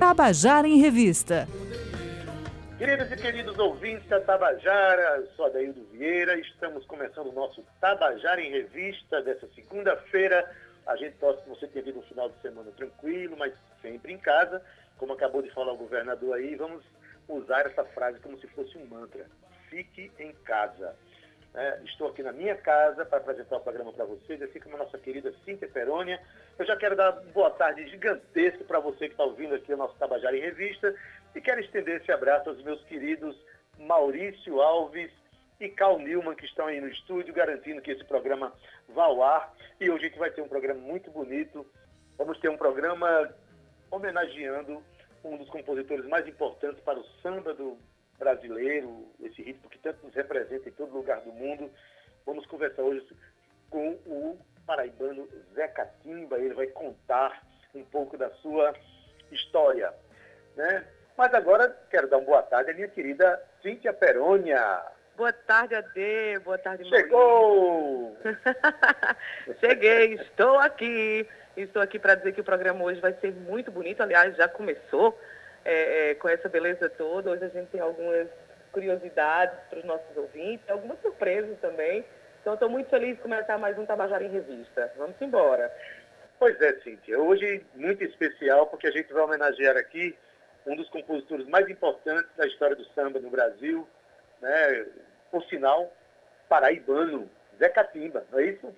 Tabajara em Revista. Queridos e queridos ouvintes da Tabajara, sou Adaildo Vieira, estamos começando o nosso Tabajara em Revista dessa segunda-feira. A gente torce que você tenha tido um final de semana tranquilo, mas sempre em casa. Como acabou de falar o governador aí, vamos usar essa frase como se fosse um mantra. Fique em casa. É, estou aqui na minha casa para apresentar o programa para vocês, assim como a nossa querida Cíntia Perônia. Eu já quero dar boa tarde gigantesca para você que está ouvindo aqui o nosso Tabajara em Revista e quero estender esse abraço aos meus queridos Maurício Alves e Cal Newman, que estão aí no estúdio, garantindo que esse programa vá ao ar. E hoje a gente vai ter um programa muito bonito. Vamos ter um programa homenageando um dos compositores mais importantes para o samba do brasileiro, esse ritmo que tanto nos representa em todo lugar do mundo. Vamos conversar hoje com o paraibano Zé Catimba. Ele vai contar um pouco da sua história. Né? Mas agora quero dar uma boa tarde à minha querida Cíntia Perônia. Boa tarde, Ade. Boa tarde, Chegou! Cheguei, estou aqui. Estou aqui para dizer que o programa hoje vai ser muito bonito. Aliás, já começou é, é, com essa beleza toda. Hoje a gente tem algumas curiosidades para os nossos ouvintes, algumas surpresas também. Então, estou muito feliz de começar mais um Tabajara em Revista. Vamos embora. Pois é, Cíntia. Hoje, muito especial, porque a gente vai homenagear aqui um dos compositores mais importantes da história do samba no Brasil, né? por sinal, paraibano, Zé Catimba, não é isso?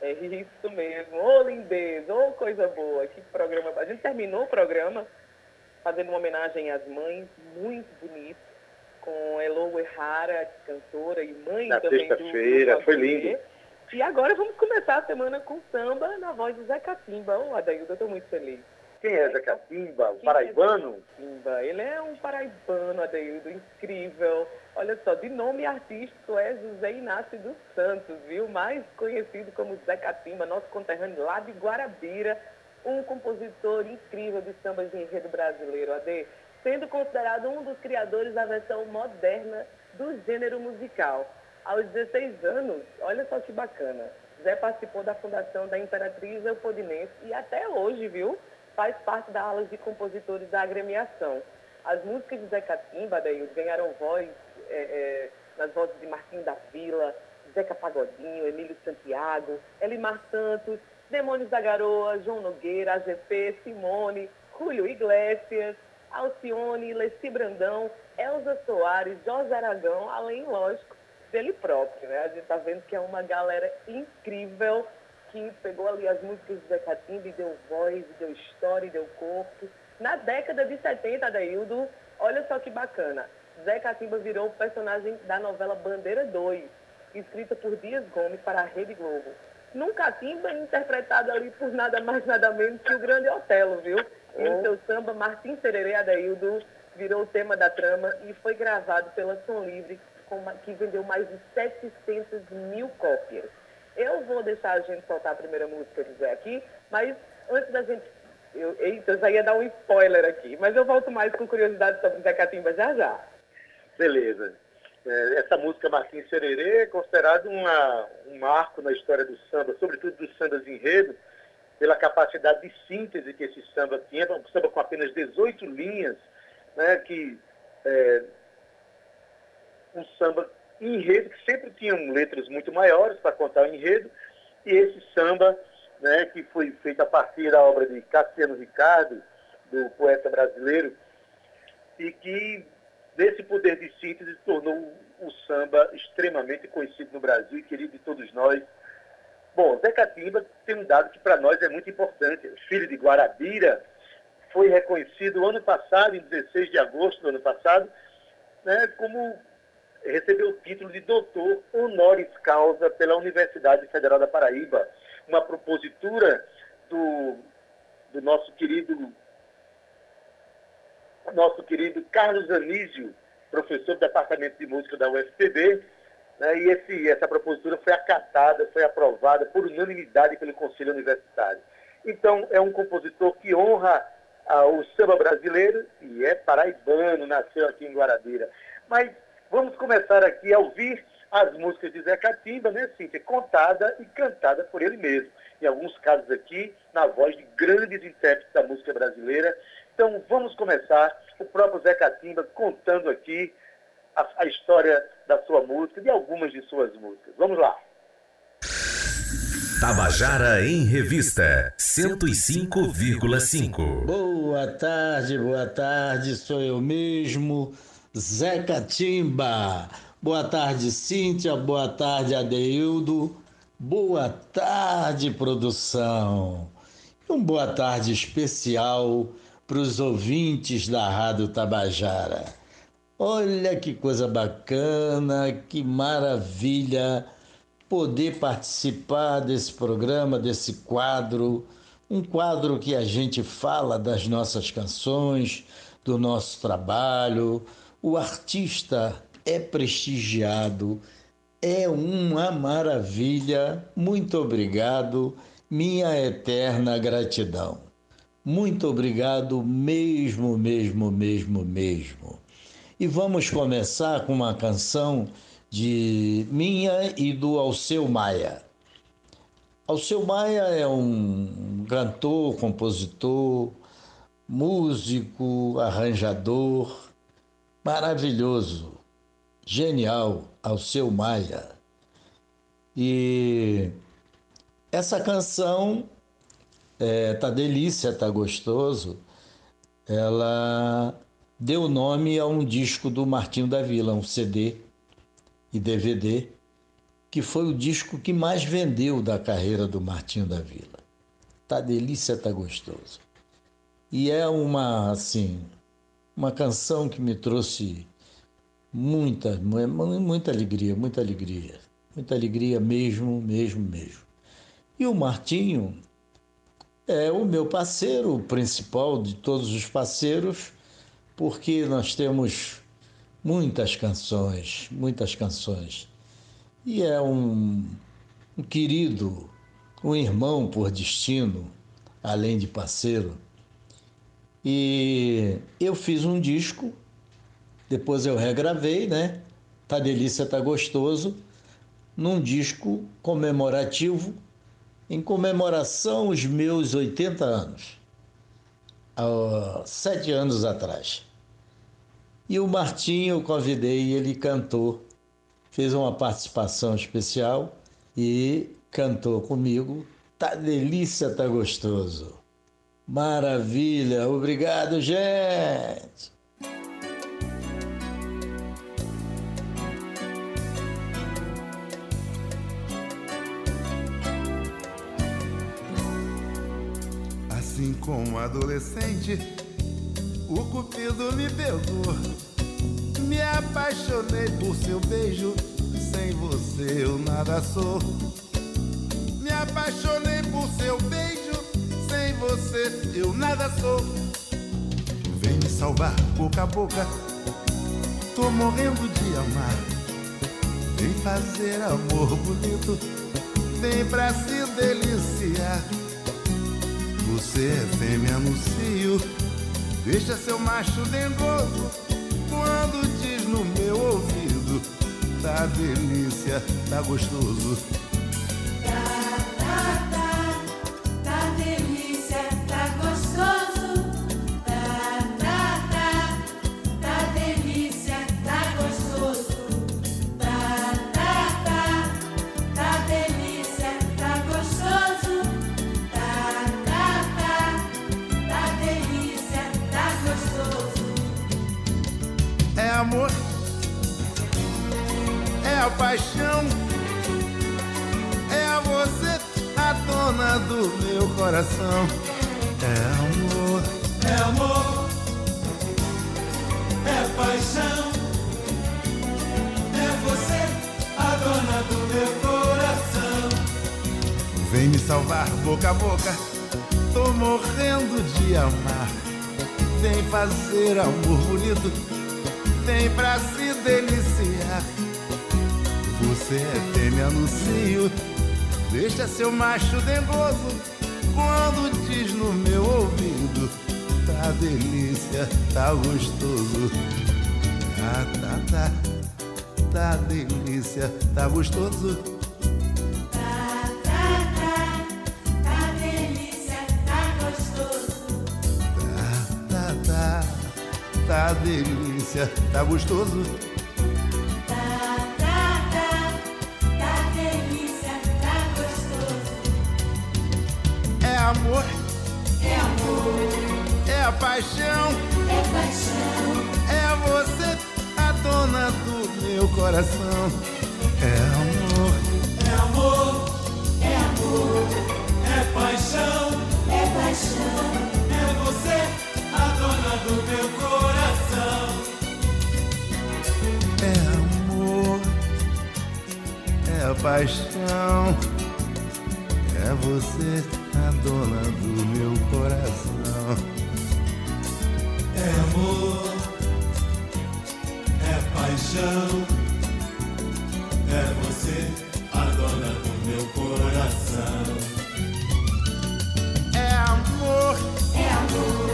É isso mesmo. Ô, lindeza, ô, coisa boa. Que programa. A gente terminou o programa fazendo uma homenagem às mães, muito bonito, com Elo Errara, cantora e mãe na também do feira foi lindo. E agora vamos começar a semana com samba na voz do Zé Catimba. Ô, Adaildo, eu estou muito feliz. Quem é Zé Catimba? O paraibano? É Ele é um paraibano, Adeildo, incrível. Olha só, de nome artístico é José Inácio dos Santos, viu? Mais conhecido como Zé Catimba, nosso conterrâneo lá de Guarabira, um compositor incrível de sambas de enredo brasileiro, Ade, sendo considerado um dos criadores da versão moderna do gênero musical. Aos 16 anos, olha só que bacana, Zé participou da fundação da Imperatriz Eupodinense e até hoje, viu? faz parte da ala de compositores da agremiação. As músicas de Zé Catimba, daí, ganharam voz é, é, nas vozes de Martinho da Vila, Zeca Pagodinho, Emílio Santiago, Elimar Santos, Demônios da Garoa, João Nogueira, AGP, Simone, Julio Iglesias, Alcione, Leci Brandão, Elza Soares, Jorge Aragão, além, lógico, dele próprio. Né? A gente está vendo que é uma galera incrível que pegou ali as músicas do Zé Catimba e deu voz, deu história, deu corpo. Na década de 70, Adaildo, olha só que bacana. Zé Catimba virou o personagem da novela Bandeira 2, escrita por Dias Gomes para a Rede Globo. Num Catimba interpretado ali por nada mais nada menos que o grande Otelo, viu? E o seu samba, Martim Sererê Adaildo, virou o tema da trama e foi gravado pela Som Livre, que vendeu mais de 700 mil cópias. Eu vou deixar a gente soltar a primeira música Zé aqui, mas antes da gente. Eu, eita, eu já ia dar um spoiler aqui, mas eu volto mais com curiosidade sobre Zé Catimba já já. Beleza. É, essa música Martins Sererê é considerada uma, um marco na história do samba, sobretudo dos sambas enredo, pela capacidade de síntese que esse samba tinha, um samba com apenas 18 linhas, né, que é, um samba enredo, que sempre tinham letras muito maiores para contar o enredo, e esse samba, né, que foi feito a partir da obra de Cassiano Ricardo, do poeta brasileiro, e que desse poder de síntese tornou o samba extremamente conhecido no Brasil e querido de todos nós. Bom, Zé Catimba tem um dado que para nós é muito importante. Filho de Guarabira, foi reconhecido ano passado, em 16 de agosto do ano passado, né, como recebeu o título de doutor honoris causa pela Universidade Federal da Paraíba, uma propositura do, do nosso querido nosso querido Carlos Anísio, professor do Departamento de Música da UFPB, né, e esse, essa propositura foi acatada, foi aprovada por unanimidade pelo Conselho Universitário. Então, é um compositor que honra ah, o samba brasileiro e é paraibano, nasceu aqui em Guarabira. Mas Vamos começar aqui a ouvir as músicas de Zé Catimba, né, Cíntia? Contada e cantada por ele mesmo. Em alguns casos aqui, na voz de grandes intérpretes da música brasileira. Então vamos começar o próprio Zé Catimba contando aqui a, a história da sua música, de algumas de suas músicas. Vamos lá. Tabajara em Revista 105,5. Boa tarde, boa tarde, sou eu mesmo, Zé Catimba. Boa tarde, Cíntia, boa tarde, Adeildo. Boa tarde, produção. E um boa tarde especial para os ouvintes da Rádio Tabajara. Olha que coisa bacana, que maravilha poder participar desse programa, desse quadro, um quadro que a gente fala das nossas canções, do nosso trabalho. O artista é prestigiado, é uma maravilha. Muito obrigado, minha eterna gratidão. Muito obrigado mesmo, mesmo, mesmo, mesmo. E vamos começar com uma canção de minha e do Alceu Maia. Alceu Maia é um cantor, compositor, músico, arranjador, maravilhoso, genial, Alceu Maia. E essa canção é, tá delícia, tá gostoso. Ela deu nome a um disco do Martinho da Vila, um CD e DVD, que foi o disco que mais vendeu da carreira do Martinho da Vila. Tá delícia, tá gostoso. E é uma, assim, uma canção que me trouxe muita, muita alegria, muita alegria. Muita alegria mesmo, mesmo, mesmo. E o Martinho é o meu parceiro, o principal de todos os parceiros, porque nós temos muitas canções, muitas canções. E é um, um querido, um irmão por destino, além de parceiro. E eu fiz um disco, depois eu regravei, né? Tá delícia, tá gostoso, num disco comemorativo, em comemoração aos meus 80 anos, há sete anos atrás. E o Martinho eu convidei, ele cantou, fez uma participação especial e cantou comigo. Tá delícia, tá gostoso. Maravilha, obrigado, gente. Como adolescente o cupido me pegou. Me apaixonei por seu beijo, sem você eu nada sou. Me apaixonei por seu beijo, sem você eu nada sou. Vem me salvar boca a boca, tô morrendo de amar. Vem fazer amor bonito, vem pra se deliciar. Você é fêmea no cio Deixa seu macho dengoso quando diz no meu ouvido: Tá delícia, tá gostoso. Boca a boca, tô morrendo de amar. Vem fazer amor bonito, vem pra se deliciar. Você é fêmea no cio, deixa seu macho dengoso quando diz no meu ouvido: Tá delícia, tá gostoso. Ah, tá, tá, tá delícia, tá gostoso. Tá delícia, tá gostoso. Tá, tá, tá, tá delícia, tá gostoso. É amor, É amor, é paixão, é paixão, é você a dona do meu coração. É amor, é amor, é amor, é paixão, é paixão. É você a dona do meu coração. É paixão, é você a dona do meu coração. É amor, é paixão. É você a dona do meu coração. É amor, É amor,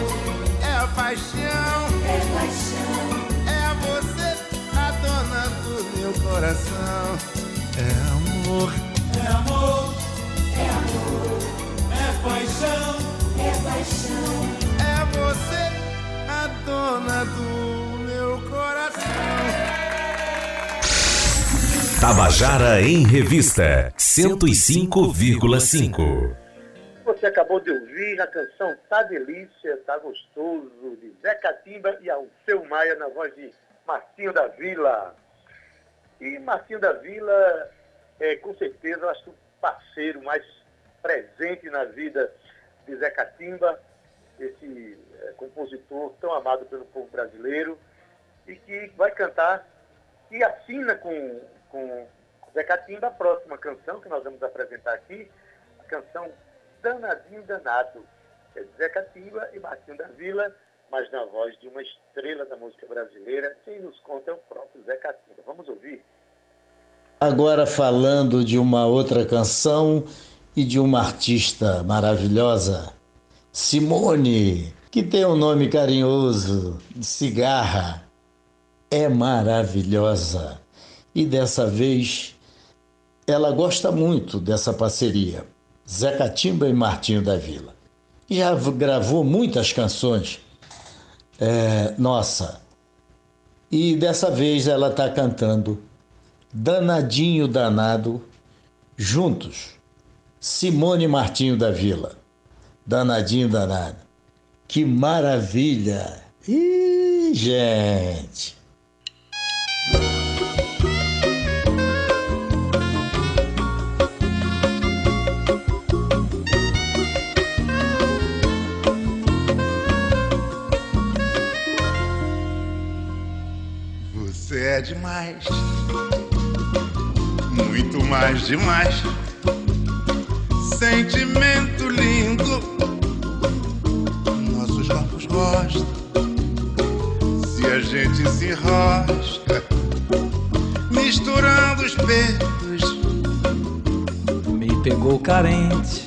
é paixão, é paixão, é você a dona do meu coração. É amor, É amor, é amor, é paixão. é paixão. é você a dona do meu coração. Tabajara em Revista 105,5. Você acabou de ouvir a canção Tá Delícia, Tá Gostoso, de Zé Catimba e Alceu Maia, na voz de Marcinho da Vila. E Marcinho da Vila é, com certeza, acho que o parceiro mais presente na vida de Zé Catimba, esse é, compositor tão amado pelo povo brasileiro, e que vai cantar e assina com, com Zé Catimba a próxima canção que nós vamos apresentar aqui, a canção Danadinho Danado. É Zé Catimba e Martinho da Vila, mas na voz de uma estrela da música brasileira. Quem nos conta é o próprio Zé Catimba. Vamos ouvir? Agora falando de uma outra canção e de uma artista maravilhosa, Simone, que tem um nome carinhoso, de cigarra, é maravilhosa. E dessa vez ela gosta muito dessa parceria, Zé Catimba e Martinho da Vila. Já gravou muitas canções, é, nossa, e dessa vez ela está cantando Danadinho Danado, juntos. Simone Martinho da Vila. Danadinho Danado. Que maravilha! Ih, gente! É demais, muito mais demais. Sentimento lindo, nossos corpos gostam. Se a gente se enrosca, misturando os peitos. Me pegou carente,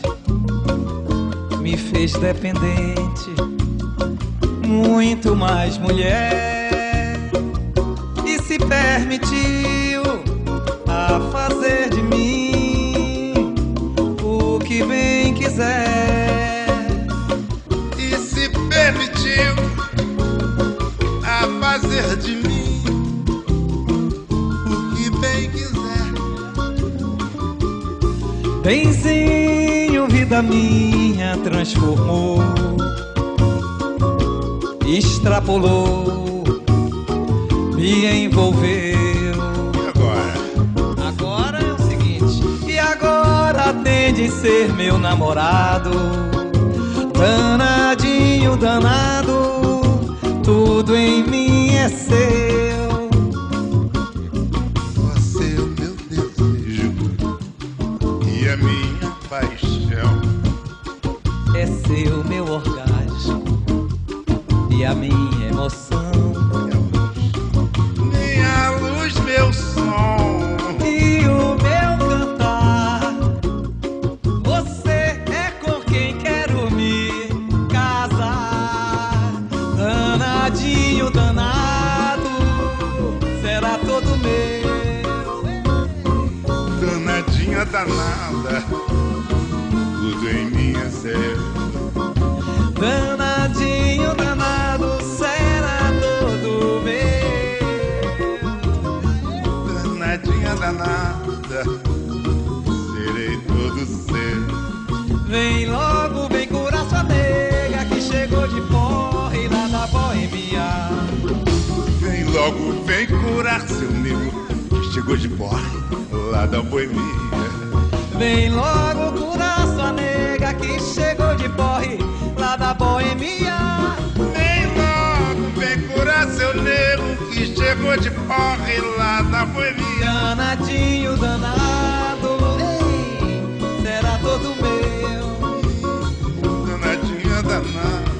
me fez dependente, muito mais mulher, se permitiu a fazer de mim o que bem quiser. E se permitiu a fazer de mim o que bem quiser. Benzinho, vida minha, transformou, extrapolou, me envolveu. E agora? Agora é o seguinte, e agora tem de ser meu namorado, danadinho, danado, tudo em mim é seu. Você é o meu desejo e a minha paixão. É seu meu orgasmo e a minha em minha cela. Danadinho, danado, será todo meu. Danadinha, danada, serei todo seu. Vem logo, vem curar sua nega que chegou de porre lá da boemia. Vem logo, vem curar seu nego que chegou de porre lá da boemia. Vem logo curar nega que chegou de porre lá da boemia. Vem logo, vem curar seu nego que chegou de porre lá da boemia. Danadinho, danado, ei, será todo meu. Danadinha danada,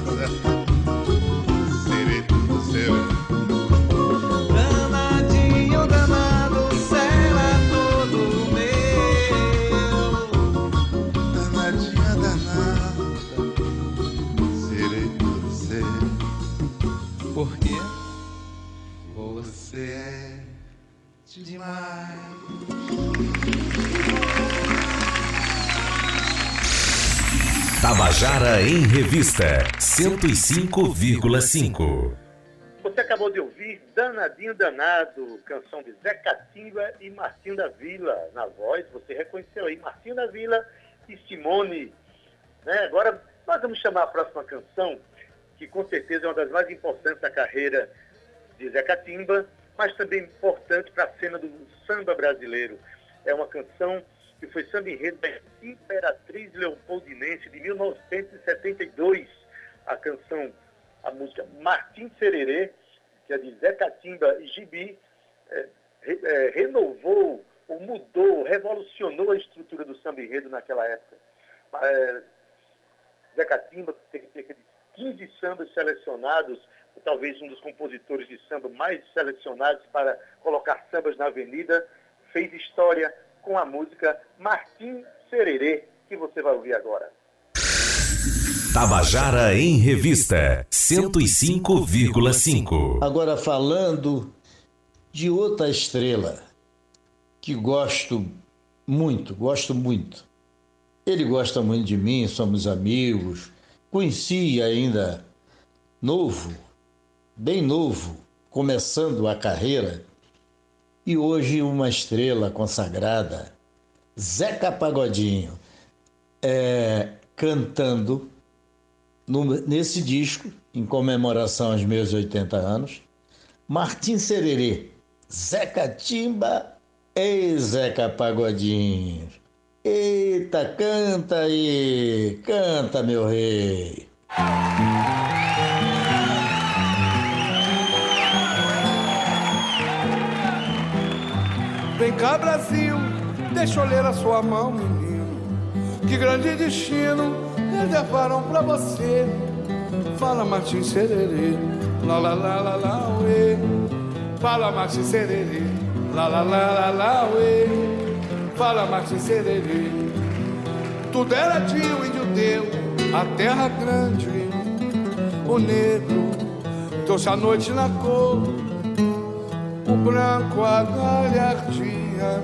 em Revista 105,5. Você acabou de ouvir Danadinho Danado, canção de Zé Catimba e Martinho da Vila. Na voz, você reconheceu aí Martinho da Vila e Simone. Né? Agora, nós vamos chamar a próxima canção, que com certeza é uma das mais importantes da carreira de Zé Catimba, mas também importante para a cena do samba brasileiro. É uma canção que foi samba enredo da Imperatriz Leopoldinense de 1972. A canção, a música Martim Sererê, que é de Zé Catimba e Gibi, é, é, renovou, ou mudou, revolucionou a estrutura do samba enredo naquela época. É, Zé Catimba teve cerca de 15 sambas selecionados, talvez um dos compositores de samba mais selecionados para colocar sambas na avenida, fez história com a música Martim Sererê, que você vai ouvir agora. Tabajara em Revista 105,5. Agora falando de outra estrela que gosto muito, gosto muito. Ele gosta muito de mim, somos amigos. Conheci ainda novo, bem novo, começando a carreira. E hoje uma estrela consagrada, Zeca Pagodinho, é, cantando no- nesse disco, em comemoração aos meus 80 anos, Martim Sererê, Zeca Timba e Zeca Pagodinho. Eita, canta aí, canta, meu rei. Vem cá, Brasil, deixa eu ler a sua mão, menino. Que grande destino reservaram pra você. Fala, Martim Sererê, lá lá lá lá lá, uê. Fala, Martim Sererê, lá lá lá lá lá, uê. Fala, Martim Sererê. Tudo era de o índio deu, a terra grande, o negro trouxe a noite na cor o branco a galhardinha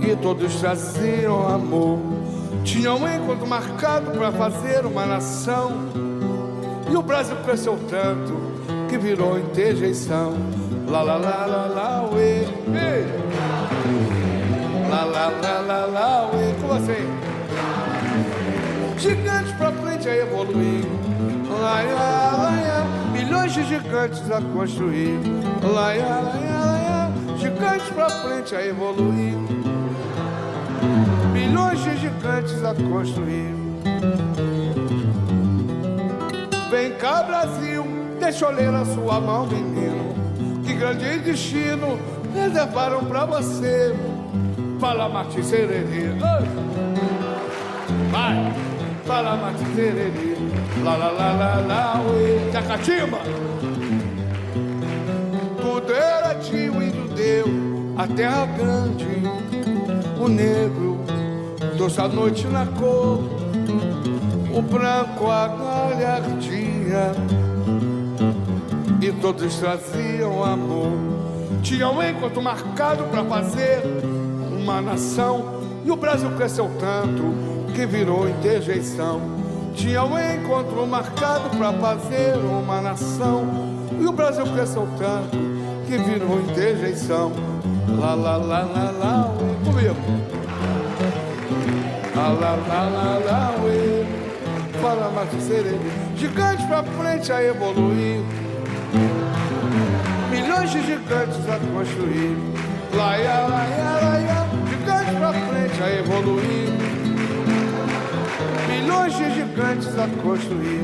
e todos traziam amor. Tinham um encontro marcado para fazer uma nação e o Brasil cresceu tanto que virou interjeição. Lá lá lá lá lá uê, ei. lá lá lá lá lá uê, como assim? Gigantes pra frente a evoluir. Lá, lá, lá, milhões de gigantes a construir. Lá, lá, lá, gigantes pra frente a evoluir. Milhões de gigantes a construir. Vem cá, Brasil, deixa eu ler a sua mão, menino. Que grande destino reservaram pra você. Fala, Martim Sererê. Ai. Vai, fala, Martim Sererê. Lá, lá, lá, lá, lá. Jacatimba. Tudo era tio, o índio deu, a terra grande, o negro trouxe a noite na cor, o branco a galhardinha, e todos traziam amor. Tinha um encontro marcado para fazer uma nação, e o Brasil cresceu tanto que virou interjeição. Tinha um encontro marcado para fazer uma nação, e o Brasil cresceu tanto que virou interjeição. Lá, lá, lá, lá, lá, uê. Comigo. Lá, lá, lá, lá, lá, uê. Fala, Márcio Sereno. Gigante pra frente a evoluir. Milhões de gigantes a construir. Lá, lá, ia, lá, ia. Gigante pra frente a evoluir. Milhões de gigantes a construir.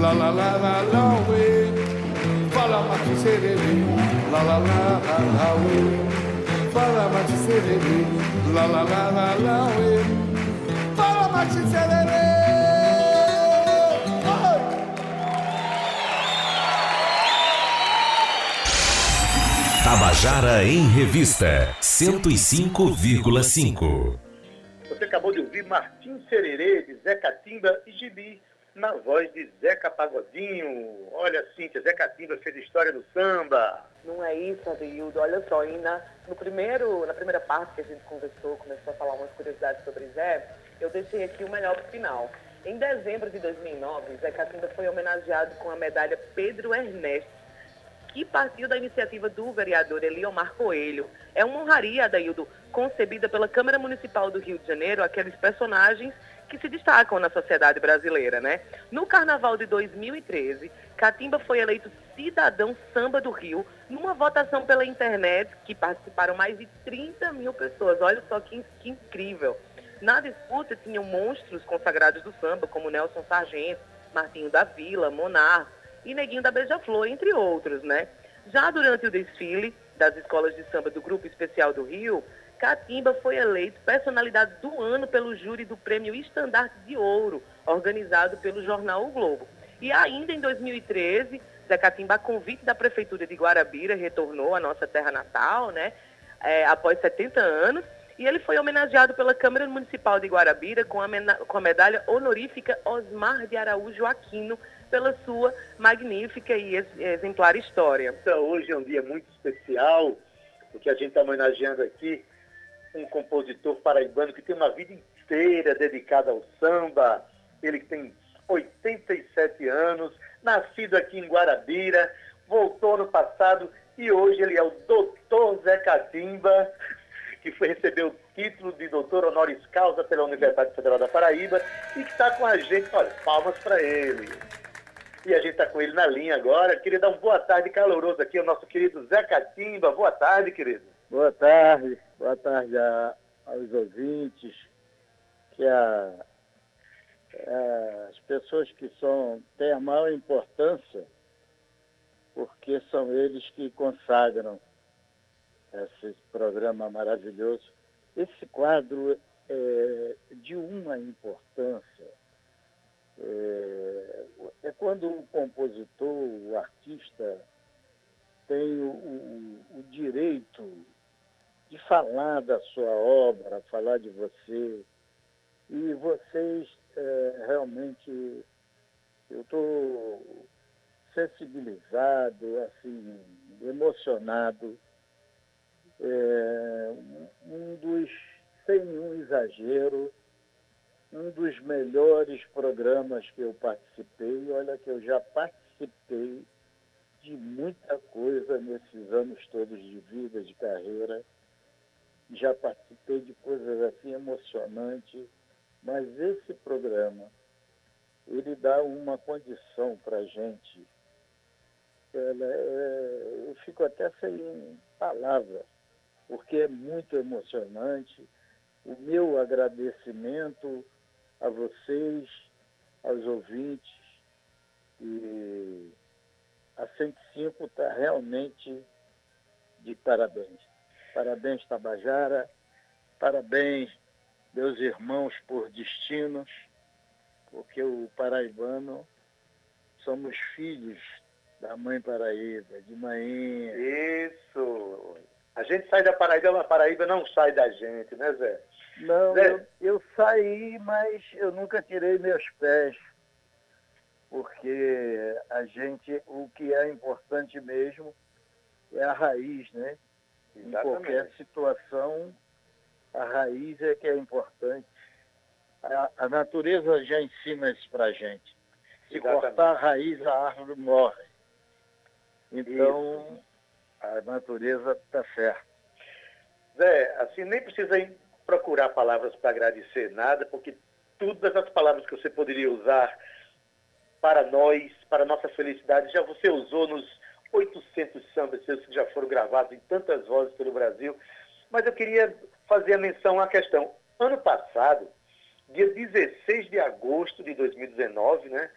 Lá, lá, lá, lá, lá, uê. Fala, Márcio Sereno. Lá, lá, lá, lá, lá. Fala, Márcio Sereno. Lá, lá, lá, lá, lá, uê. Fala, Márcio Sereno. Tabajara em Revista 105,5. De Martim Sererê, de Zé Catimba e Gibi, na voz de Zeca Pagodinho. Olha, Cíntia, Zé Catimba fez história do samba. Não é isso, Adeildo. Olha só, e na, no primeiro, na primeira parte que a gente conversou, começou a falar umas curiosidades sobre Zé, eu deixei aqui o melhor pro final. Em dezembro de 2009, Zé Catimba foi homenageado com a medalha Pedro Ernesto, que partiu da iniciativa do vereador Eliomar Coelho. É uma honraria, Adaildo, concebida pela Câmara Municipal do Rio de Janeiro, aqueles personagens que se destacam na sociedade brasileira, né? No Carnaval de 2013, Catimba foi eleito cidadão samba do Rio, numa votação pela internet, que participaram mais de 30 mil pessoas. Olha só que, que incrível. Na disputa tinham monstros consagrados do samba, como Nelson Sargento, Martinho da Vila, Monar, e Neguinho da Beija-Flor, entre outros, né? Já durante o desfile das escolas de samba do Grupo Especial do Rio, Catimba foi eleito personalidade do ano pelo júri do Prêmio Estandarte de Ouro, organizado pelo jornal O Globo. E ainda em 2013, Zé Catimba, a convite da Prefeitura de Guarabira, retornou à nossa terra natal, né? É, após 70 anos, e ele foi homenageado pela Câmara Municipal de Guarabira com a, com a medalha honorífica Osmar de Araújo Aquino, pela sua magnífica e exemplar história. Então, hoje é um dia muito especial, porque a gente está homenageando aqui um compositor paraibano que tem uma vida inteira dedicada ao samba. Ele tem 87 anos, nascido aqui em Guarabira, voltou no passado e hoje ele é o doutor Zé Catimba, que foi receber o título de doutor honoris causa pela Universidade Federal da Paraíba e que está com a gente. Olha, palmas para ele. E a gente está com ele na linha agora. Queria dar uma boa tarde caloroso aqui ao nosso querido Zé Catimba. Boa tarde, querido. Boa tarde. Boa tarde a, aos ouvintes. Que a, a, as pessoas que são, têm a maior importância, porque são eles que consagram esse programa maravilhoso. Esse quadro é de uma importância é, é quando o compositor, o artista, tem o, o, o direito de falar da sua obra, falar de você. E vocês é, realmente, eu estou sensibilizado, assim, emocionado. É, um dos, sem nenhum exagero, um dos melhores programas que eu participei. Olha que eu já participei de muita coisa nesses anos todos de vida, de carreira. Já participei de coisas assim emocionantes, mas esse programa, ele dá uma condição para a gente. Ela é, eu fico até sem palavras, porque é muito emocionante. O meu agradecimento a vocês, aos ouvintes. E a 105 está realmente de parabéns. Parabéns, Tabajara. Parabéns, meus irmãos por destinos, porque o paraibano somos filhos da mãe Paraíba, de mãe. Isso! A gente sai da Paraíba, a Paraíba não sai da gente, né, Zé? Não, eu, eu, saí, mas eu nunca tirei meus pés, porque a gente, o que é importante mesmo é a raiz, né? Exatamente. Em qualquer situação, a raiz é que é importante. A, a natureza já ensina isso para gente. Se Exatamente. cortar a raiz, a árvore morre. Então, isso. A natureza está certa. Zé, assim, nem precisa procurar palavras para agradecer nada, porque todas as palavras que você poderia usar para nós, para nossa felicidade, já você usou nos 800 sambas seus que já foram gravados em tantas vozes pelo Brasil. Mas eu queria fazer a menção à questão. Ano passado, dia 16 de agosto de 2019, né?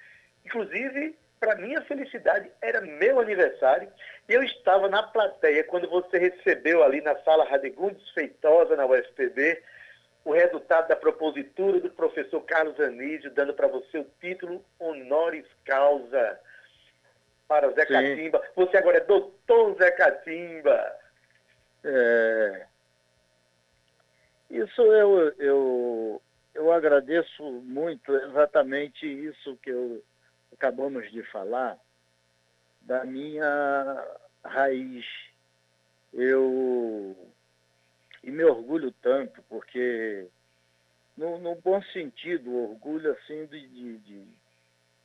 Inclusive, para minha felicidade, era meu aniversário e eu estava na plateia quando você recebeu ali na sala Radegundes Feitosa, na UFPB, o resultado da propositura do professor Carlos Anísio, dando para você o título honoris causa para Zé Sim. Catimba. Você agora é doutor Zé Catimba. É... Isso eu, eu, eu agradeço muito, exatamente isso que eu acabamos de falar, da minha raiz. Eu e me orgulho tanto, porque no, no bom sentido, orgulho assim de, de, de,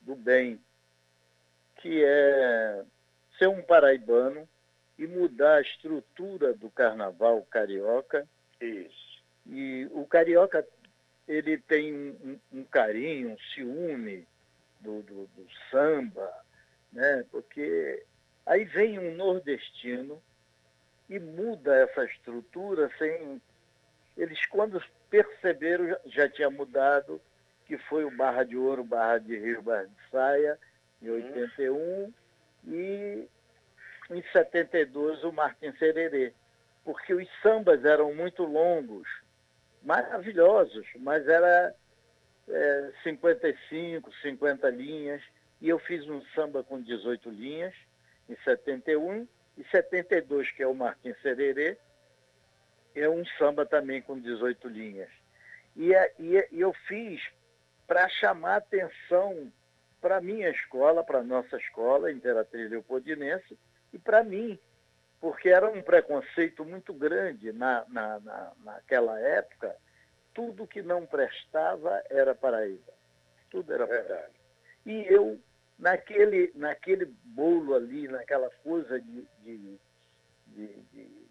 do bem, que é ser um paraibano e mudar a estrutura do carnaval carioca. Isso. E o carioca ele tem um, um carinho, um ciúme do, do, do samba, né? porque aí vem um nordestino e muda essa estrutura sem. Eles, quando perceberam, já, já tinha mudado, que foi o Barra de Ouro, Barra de Rio, Barra de Saia, em 81, uhum. e em 72 o Martin Sererê. Porque os sambas eram muito longos, maravilhosos, mas era é, 55, 50 linhas, e eu fiz um samba com 18 linhas em 71, e 72, que é o Martins Sererê, é um samba também com 18 linhas. E, é, e, é, e eu fiz para chamar atenção para a minha escola, para a nossa escola, Interatriz Leopoldinense, e para mim, porque era um preconceito muito grande na, na, na, naquela época, tudo que não prestava era Paraíba. Tudo era Paraíba. E eu naquele, naquele bolo ali, naquela coisa de, de, de, de,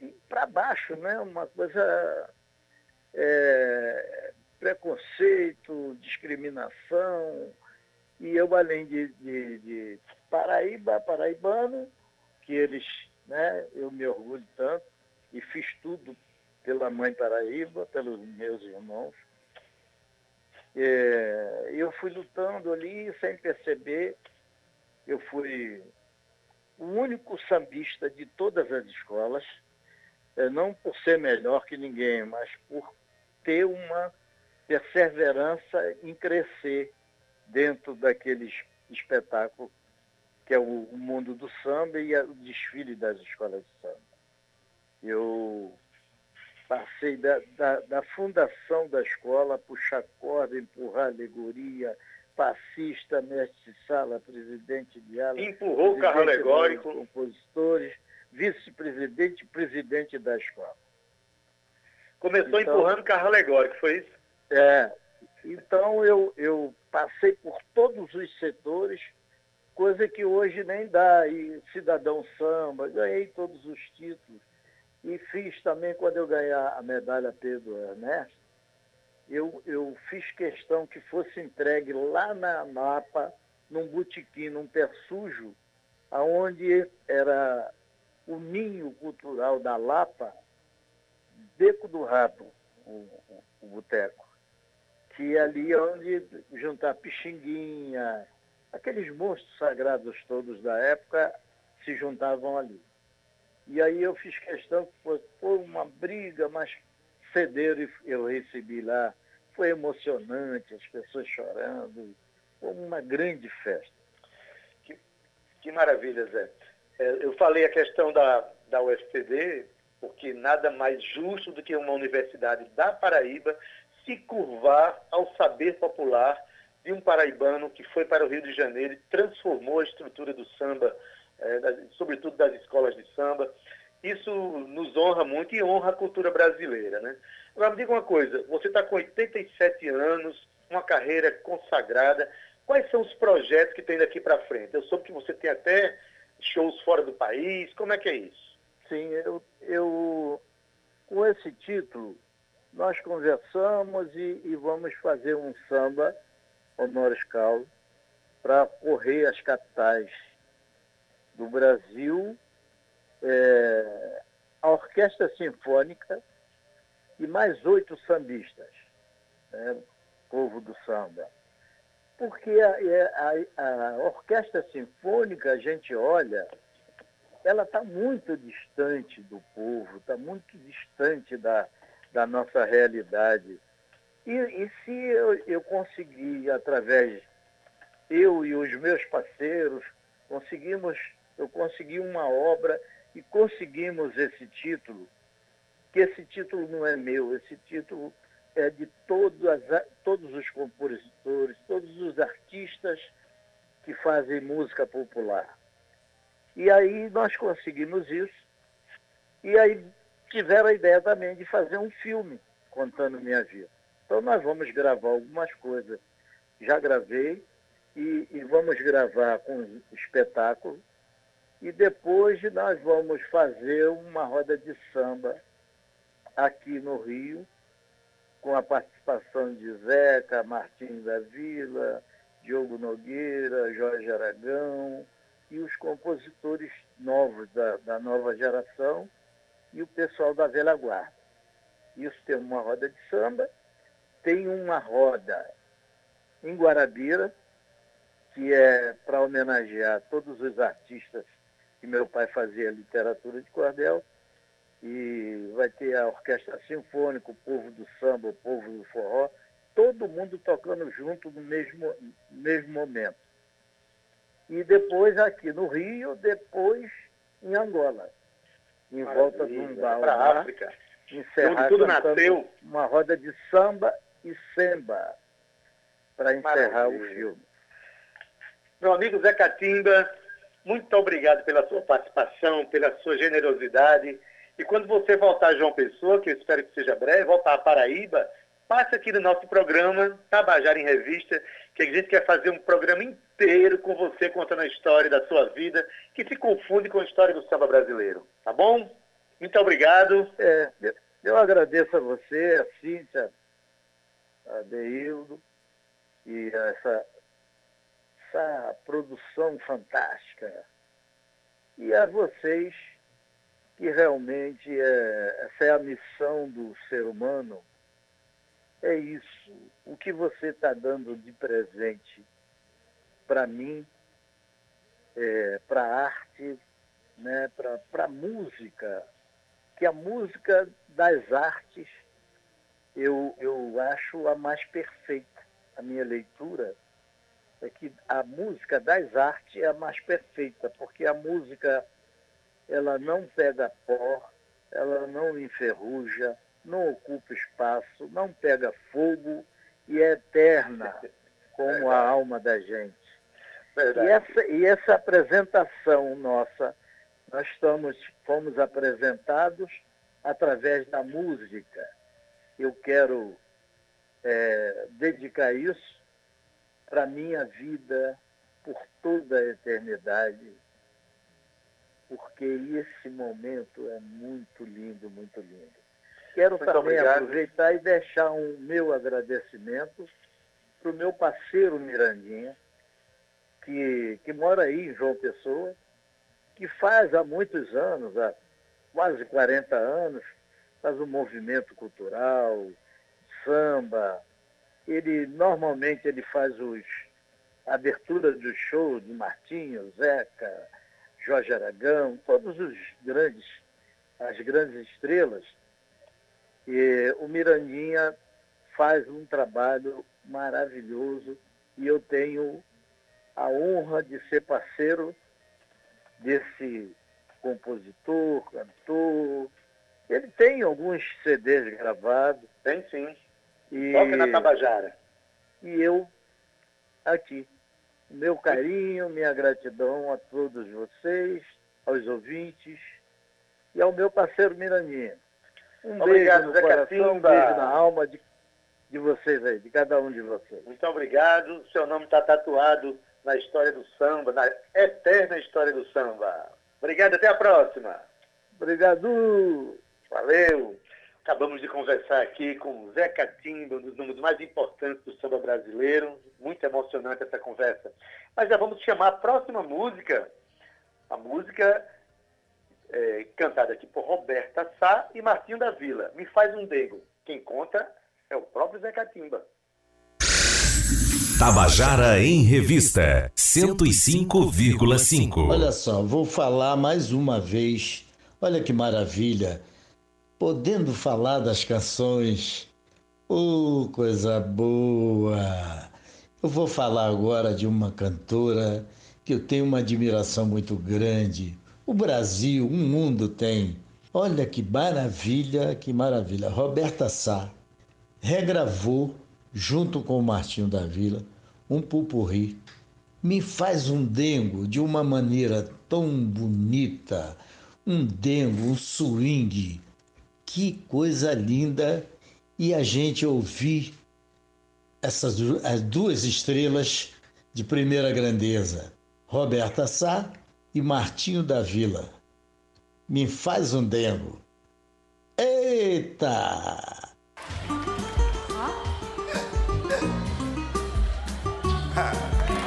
de para baixo, né? uma coisa é, preconceito, discriminação. E eu, além de, de, de Paraíba, paraibano, que eles, né, eu me orgulho tanto, e fiz tudo pela mãe Paraíba, pelos meus irmãos, é, eu fui lutando ali sem perceber. Eu fui o único sambista de todas as escolas, é, não por ser melhor que ninguém, mas por ter uma perseverança em crescer dentro daquele espetáculo que é o, o mundo do samba e o desfile das escolas de samba. Eu Passei da, da, da, fundação da escola, puxar corda, empurrar alegoria, passista, mestre-sala, presidente de ala. Empurrou o carro alegórico. Compositores, vice-presidente presidente da escola. Começou então, empurrando o carro alegórico, foi isso? É. Então eu, eu passei por todos os setores, coisa que hoje nem dá. E cidadão samba, ganhei todos os títulos e fiz também, quando eu ganhar a medalha Pedro Ernesto, eu, eu fiz questão que fosse entregue lá na Napa, num botequim, num pé sujo, aonde era o ninho cultural da Lapa, Beco do Rato, o, o, o boteco. Que é ali onde juntar pixinguinha, aqueles monstros sagrados todos da época se juntavam ali. E aí eu fiz questão que fosse foi uma briga, mas cederam e eu recebi lá. Foi emocionante, as pessoas chorando. Foi uma grande festa. Que, que maravilha, Zé. É, eu falei a questão da, da UFPB, porque nada mais justo do que uma universidade da Paraíba se curvar ao saber popular de um paraibano que foi para o Rio de Janeiro e transformou a estrutura do samba é, das, sobretudo das escolas de samba. Isso nos honra muito e honra a cultura brasileira. Né? Agora, me diga uma coisa: você está com 87 anos, uma carreira consagrada. Quais são os projetos que tem daqui para frente? Eu soube que você tem até shows fora do país? Como é que é isso? Sim, eu, eu com esse título, nós conversamos e, e vamos fazer um samba honoris causa para correr as capitais do Brasil, é, a Orquestra Sinfônica e mais oito sambistas, né, povo do samba. Porque a, a, a Orquestra Sinfônica, a gente olha, ela está muito distante do povo, está muito distante da, da nossa realidade. E, e se eu, eu conseguir, através, eu e os meus parceiros, conseguimos, eu consegui uma obra e conseguimos esse título, que esse título não é meu, esse título é de todos os compositores, todos os artistas que fazem música popular. E aí nós conseguimos isso, e aí tiveram a ideia também de fazer um filme contando minha vida. Então nós vamos gravar algumas coisas. Já gravei e, e vamos gravar com espetáculo. E depois nós vamos fazer uma roda de samba aqui no Rio, com a participação de Zeca, Martins da Vila, Diogo Nogueira, Jorge Aragão e os compositores novos da, da nova geração e o pessoal da velha guarda. Isso tem uma roda de samba, tem uma roda em Guarabira, que é para homenagear todos os artistas que meu pai fazia literatura de cordel, e vai ter a orquestra sinfônica, o povo do samba, o povo do forró, todo mundo tocando junto no mesmo, mesmo momento. E depois aqui no Rio, depois em Angola em volta de um bar para a África. Encerrar tudo nasceu. uma roda de samba e samba para encerrar Maravilha. o filme. Meu amigo Zé Catimba, muito obrigado pela sua participação, pela sua generosidade. E quando você voltar a João Pessoa, que eu espero que seja breve, voltar a Paraíba, passe aqui no nosso programa, Tabajara em Revista, que a gente quer fazer um programa inteiro com você contando a história da sua vida, que se confunde com a história do samba brasileiro. Tá bom? Muito obrigado. É, eu agradeço a você, a Cíntia, a Deildo e essa, essa produção fantástica. E a vocês, que realmente é, essa é a missão do ser humano é isso. O que você está dando de presente para mim, é, para a arte, né, para a música, que a música das artes eu, eu acho a mais perfeita. A minha leitura é que a música das artes é a mais perfeita, porque a música ela não pega pó, ela não enferruja, não ocupa espaço, não pega fogo e é eterna, como a alma da gente. E essa, e essa apresentação nossa, nós estamos, fomos apresentados através da música. Eu quero é, dedicar isso para a minha vida por toda a eternidade, porque esse momento é muito lindo, muito lindo. Quero Muito também obrigado. aproveitar e deixar um meu agradecimento para o meu parceiro Mirandinha, que, que mora aí em João Pessoa, que faz há muitos anos, há quase 40 anos, faz um movimento cultural, samba. Ele normalmente ele faz os a abertura dos shows de Martinho, Zeca, Jorge Aragão, todos os grandes, as grandes estrelas e o Mirandinha faz um trabalho maravilhoso e eu tenho a honra de ser parceiro desse compositor, cantor. Ele tem alguns CDs gravados. Tem sim. E, Toca na Tabajara. E eu aqui. Meu carinho, minha gratidão a todos vocês, aos ouvintes e ao meu parceiro Mirandinha. Um obrigado, beijo no coração, um beijo na alma de, de vocês aí, de cada um de vocês. Muito obrigado. Seu nome está tatuado na história do samba, na eterna história do samba. Obrigado, até a próxima. Obrigado. Valeu. Acabamos de conversar aqui com Zé Catimba, um dos números mais importantes do samba brasileiro. Muito emocionante essa conversa. Mas já vamos chamar a próxima música. A música é, cantada aqui por Roberta Sá e Martinho da Vila. Me faz um dengo. Quem conta é o próprio Zé Catimba. Tabajara em Revista 105,5. Olha só, vou falar mais uma vez. Olha que maravilha. Podendo falar das canções. Oh, coisa boa. Eu vou falar agora de uma cantora que eu tenho uma admiração muito grande. O Brasil, o mundo tem. Olha que maravilha, que maravilha. Roberta Sá regravou, junto com o Martinho da Vila, um pupurri. Me faz um dengo de uma maneira tão bonita, um dengo, um swing. Que coisa linda! E a gente ouvir essas as duas estrelas de primeira grandeza, Roberta Sá e Martinho da Vila. Me faz um dengo. Eita!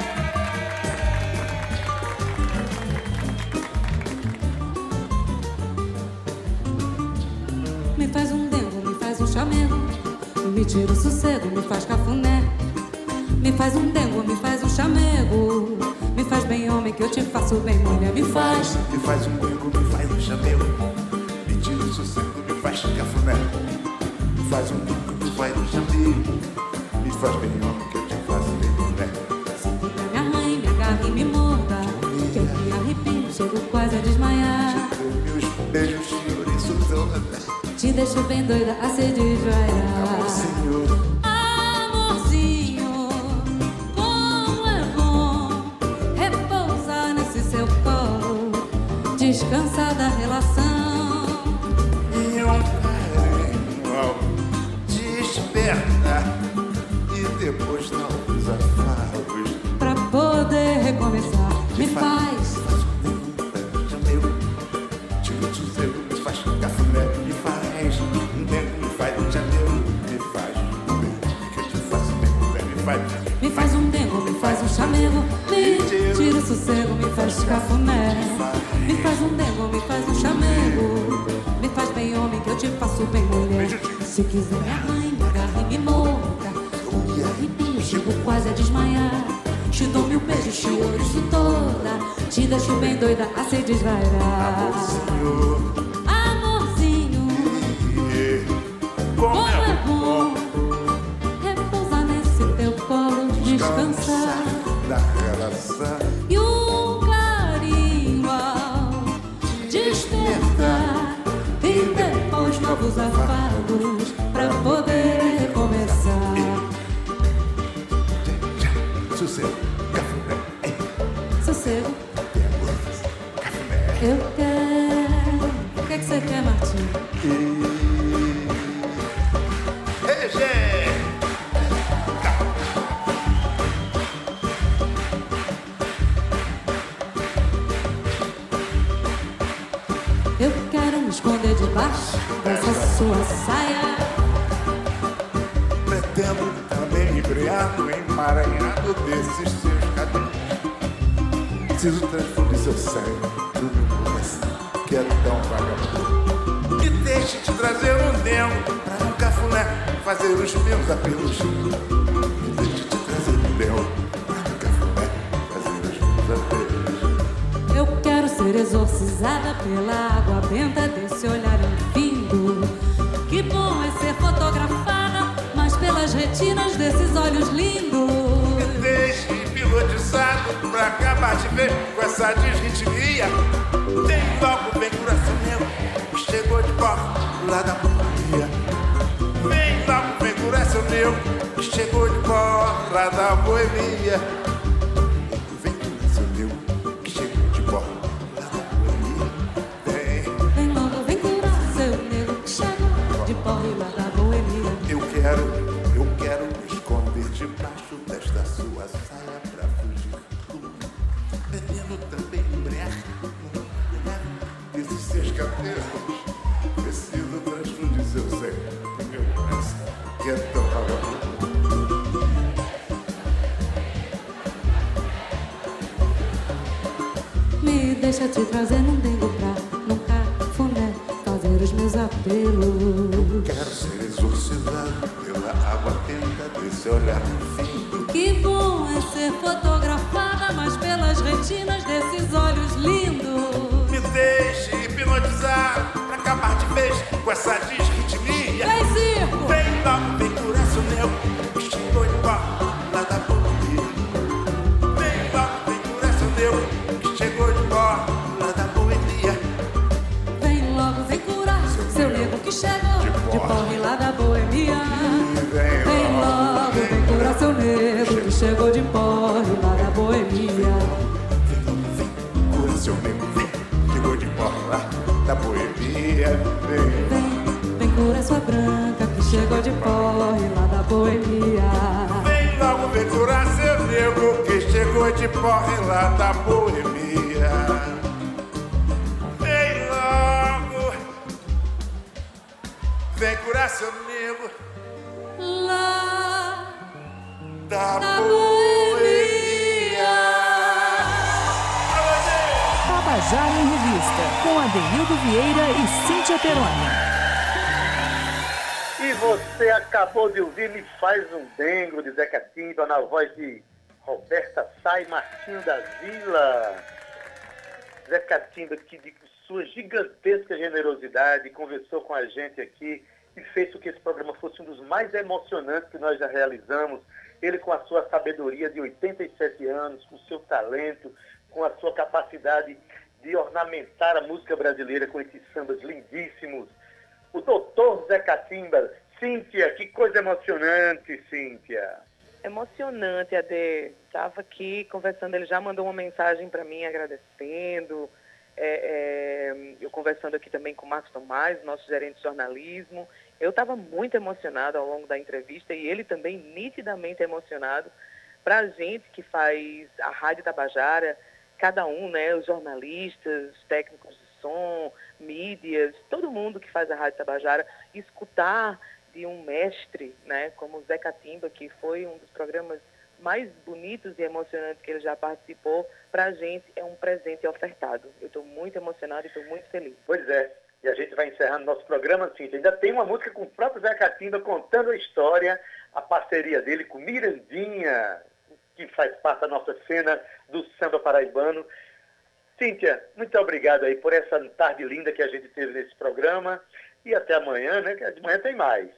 Me tira o sossego, me faz cafuné. Me faz um dengo, me faz um chamego, me faz bem homem que eu te faço bem mulher, me faz. Me faz um dengo, me faz um chamego, me tira o sossego, me faz cafuné. Me faz um dengo, me faz um chamego, me faz bem homem que eu te faço bem mulher. Me arranhe, me agarre e me morda, que eu me arrepio, chego quase a desmaiar. Meus beijos, senhor, isso toda. Te deixo bem doida a se desvaiar. A se desvairar. Amorzinho, como é bom repousar nesse teu colo, descansar. Você quer, Martinho? Ei, gente! Eu quero me esconder debaixo Dessa sua saia Pretendo também embriado, emaranhado desses seus cabelos. Preciso transfundir seu sangue que é tão vagabundo. E deixe te trazer um dengo pra um cafuné fazer os meus apelos. E deixe te trazer um dengo pra um cafuné fazer os meus apelos. Eu quero ser exorcizada pela água benta desse olhar infindo. Que bom é ser fotografada, mas pelas retinas desses olhos lindos. Pra acabar de ver com essa desritmia. Tem logo vem coração meu, que chegou de porta lá da putaria. Vem logo vem coração meu, que chegou de porta lá da boemia. Vem coração meu, que chegou de porta lá da boemia. Vem, Vem logo, vem seu nego que chega de porre lá da boemia. eu quero, É Me deixa te trazer um dengo pra nunca funé fazer os meus apelos. Quero ser exorcizado pela água tenta desse olhar fim. Que bom é ser fotografada, mas pelas retinas desses olhos lindos. Me deixe hipnotizar pra acabar de vez com essa desritmia. Vem, da boemia. Vem, Vem, vem curar sua branca que chegou de porre lá da boemia. vem logo, vem curar seu nego que chegou de porra lá da boemia. Vem logo, vem curar seu nego Lá da da Tabajara em Revista, com Adenildo Vieira e Cíntia Peroni. E você acabou de ouvir Me Faz um Dengo, de Zeca Timba, na voz de Roberta Sai Martinho da Vila. Zeca Timba, que de sua gigantesca generosidade, conversou com a gente aqui e fez com que esse programa fosse um dos mais emocionantes que nós já realizamos. Ele com a sua sabedoria de 87 anos, com o seu talento, com a sua capacidade de ornamentar a música brasileira com esses sambas lindíssimos. O doutor Zé Catimba. Cíntia, que coisa emocionante, Cíntia. Emocionante, Ade. Estava aqui conversando, ele já mandou uma mensagem para mim agradecendo. É, é, eu conversando aqui também com o Marcos Tomás, nosso gerente de jornalismo. Eu estava muito emocionada ao longo da entrevista e ele também nitidamente emocionado. Para a gente que faz a Rádio Tabajara, cada um, né, os jornalistas, os técnicos de som, mídias, todo mundo que faz a Rádio Tabajara, escutar de um mestre, né, como o Zé Catimba, que foi um dos programas mais bonitos e emocionantes que ele já participou, para a gente é um presente ofertado. Eu estou muito emocionada e estou muito feliz. Pois é. E a gente vai encerrando nosso programa, Cíntia. Ainda tem uma música com o próprio Zé Catimba contando a história, a parceria dele com Mirandinha, que faz parte da nossa cena do samba paraibano. Cíntia, muito obrigado aí por essa tarde linda que a gente teve nesse programa. E até amanhã, né? Que de manhã tem mais.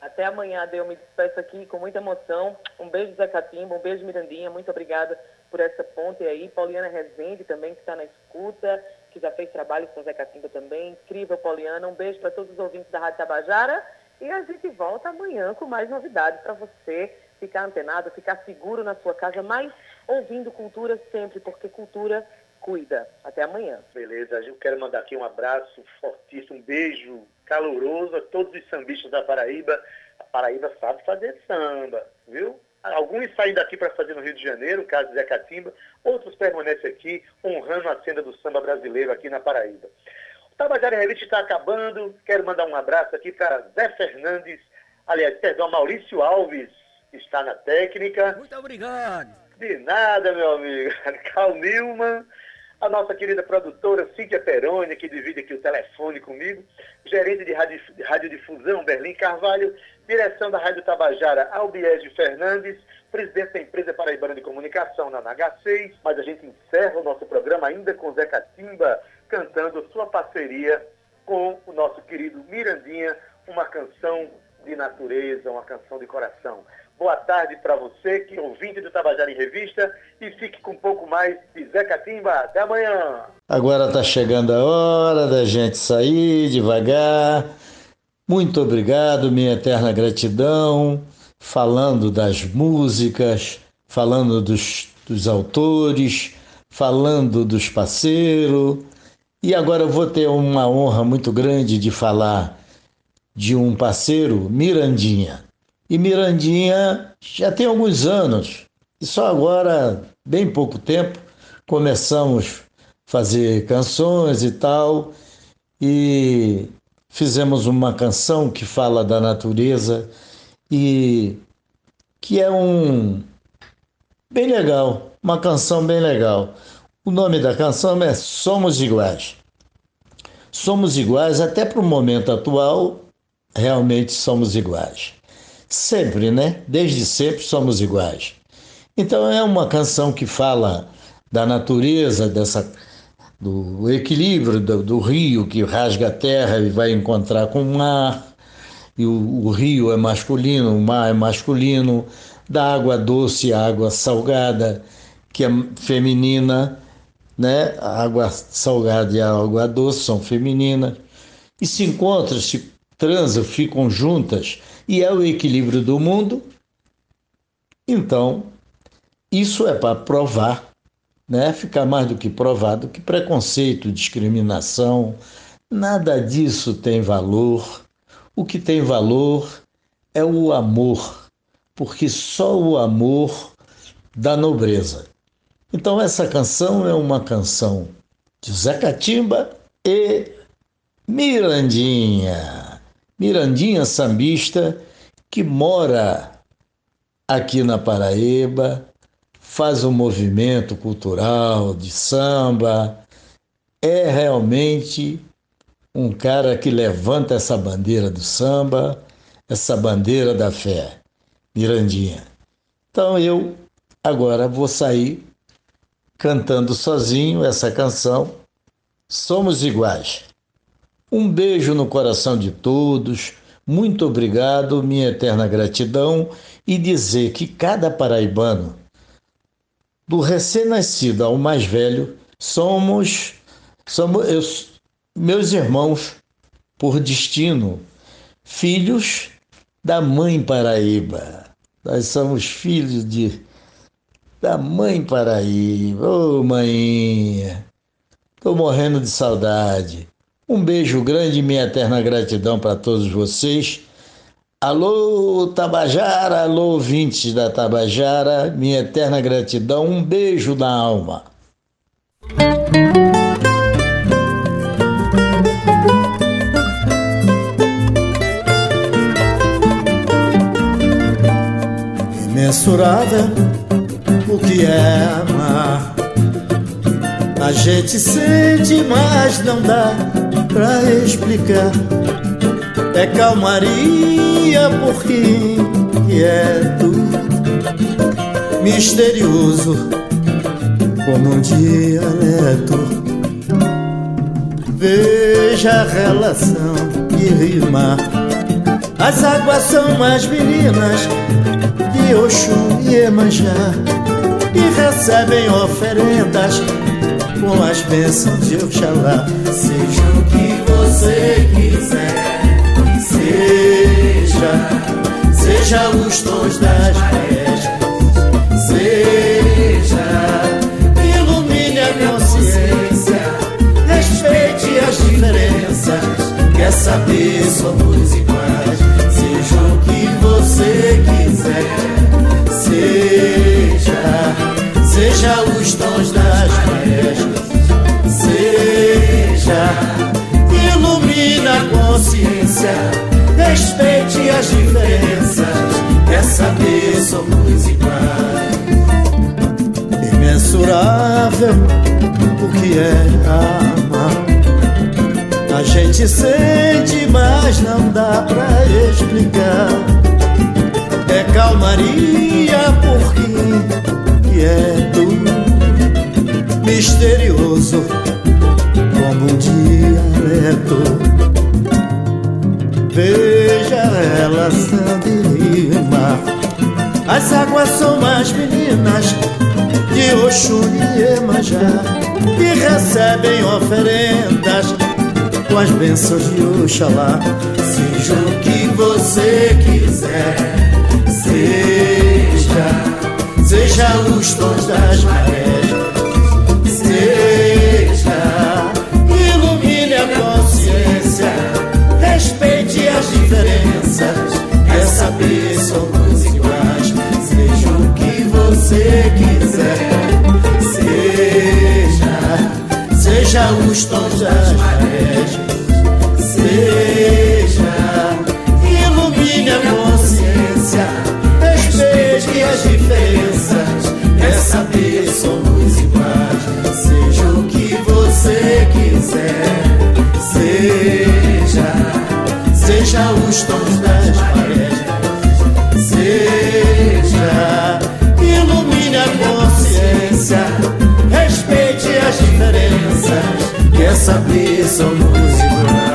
Até amanhã, eu me despeço aqui com muita emoção. Um beijo, Zé Catimba, um beijo, Mirandinha. Muito obrigada por essa ponte aí. Pauliana Rezende também, que está na escuta, que já fez trabalho com o Zé Catimba também. Incrível, Pauliana. Um beijo para todos os ouvintes da Rádio Tabajara. E a gente volta amanhã com mais novidades para você ficar antenado, ficar seguro na sua casa, mas ouvindo cultura sempre, porque cultura cuida. Até amanhã. Beleza, eu quero mandar aqui um abraço fortíssimo, um beijo caloroso a todos os sambistas da Paraíba. A Paraíba sabe fazer samba, viu? Alguns saem daqui para fazer no Rio de Janeiro, o caso de Zé Catimba, outros permanecem aqui honrando a senda do samba brasileiro aqui na Paraíba. O Tabajara Revista está acabando, quero mandar um abraço aqui para Zé Fernandes, aliás, perdão, Maurício Alves, que está na técnica. Muito obrigado. De nada, meu amigo. Carl Newman, a nossa querida produtora Cíntia Peroni, que divide aqui o telefone comigo, gerente de radiodifusão Berlim Carvalho, direção da Rádio Tabajara Albiege Fernandes, presidente da empresa Paraibana de Comunicação na NH6, mas a gente encerra o nosso programa ainda com Zé Catimba cantando sua parceria com o nosso querido Mirandinha, uma canção de natureza, uma canção de coração. Boa tarde para você, que é ouvinte do Tabajara em Revista, e fique com um pouco mais de Zé Catimba. Até amanhã! Agora está chegando a hora da gente sair devagar. Muito obrigado, minha eterna gratidão. Falando das músicas, falando dos, dos autores, falando dos parceiros. E agora eu vou ter uma honra muito grande de falar de um parceiro, Mirandinha. E Mirandinha já tem alguns anos, e só agora, bem pouco tempo, começamos a fazer canções e tal, e fizemos uma canção que fala da natureza e que é um bem legal, uma canção bem legal. O nome da canção é Somos Iguais. Somos iguais até para o momento atual, realmente somos iguais. Sempre, né? Desde sempre somos iguais. Então é uma canção que fala da natureza, dessa do equilíbrio do, do, rio que rasga a terra e vai encontrar com o mar, e o, o rio é masculino, o mar é masculino, da água doce à água salgada, que é feminina, né? A água salgada e a água doce são femininas, e se encontram, se transam, ficam juntas, e é o equilíbrio do mundo. Então, isso é para provar né? ficar mais do que provado que preconceito, discriminação, nada disso tem valor. O que tem valor é o amor, porque só o amor dá nobreza. Então, essa canção é uma canção de Zé Catimba e Mirandinha. Mirandinha sambista que mora aqui na Paraíba, faz um movimento cultural de samba, é realmente um cara que levanta essa bandeira do samba, essa bandeira da fé, Mirandinha. Então eu agora vou sair cantando sozinho essa canção, Somos Iguais. Um beijo no coração de todos, muito obrigado, minha eterna gratidão e dizer que cada paraibano do recém-nascido ao mais velho, somos, somos eu, meus irmãos por destino, filhos da mãe Paraíba. Nós somos filhos de da mãe Paraíba. Ô, oh, mãinha, tô morrendo de saudade. Um beijo grande e minha eterna gratidão para todos vocês Alô, Tabajara, alô, ouvintes da Tabajara, minha eterna gratidão, um beijo na alma. Imensurável o que é amar. A gente sente, mas não dá pra explicar é calmaria por quem quieto, misterioso como um dialeto. Veja a relação que rima. As águas são mais meninas de Oxum e Emanjá e recebem oferendas com as bênçãos de Oxalá. Seja o que quiser seja, seja os tons das marés, seja, ilumine a consciência, respeite as diferenças, quer saber somos iguais, seja o que você quiser, seja, seja os tons das marés, respeite as diferenças, quer saber somos iguais. Imensurável o que é amar. A gente sente, mas não dá pra explicar. É calmaria por quem é tu, misterioso como um dialeto Veja ela de rima. As águas são mais meninas De Oxum e Iemanjá E recebem oferendas Com as bênçãos de Oxalá. Seja o que você quiser Seja, seja os tons das marés você quiser. Seja, seja os tons das marés. Seja, ilumine a consciência. Respeite as diferenças. É saber somos iguais. Seja o que você quiser. Seja, seja os tons das saber, são nos iguais.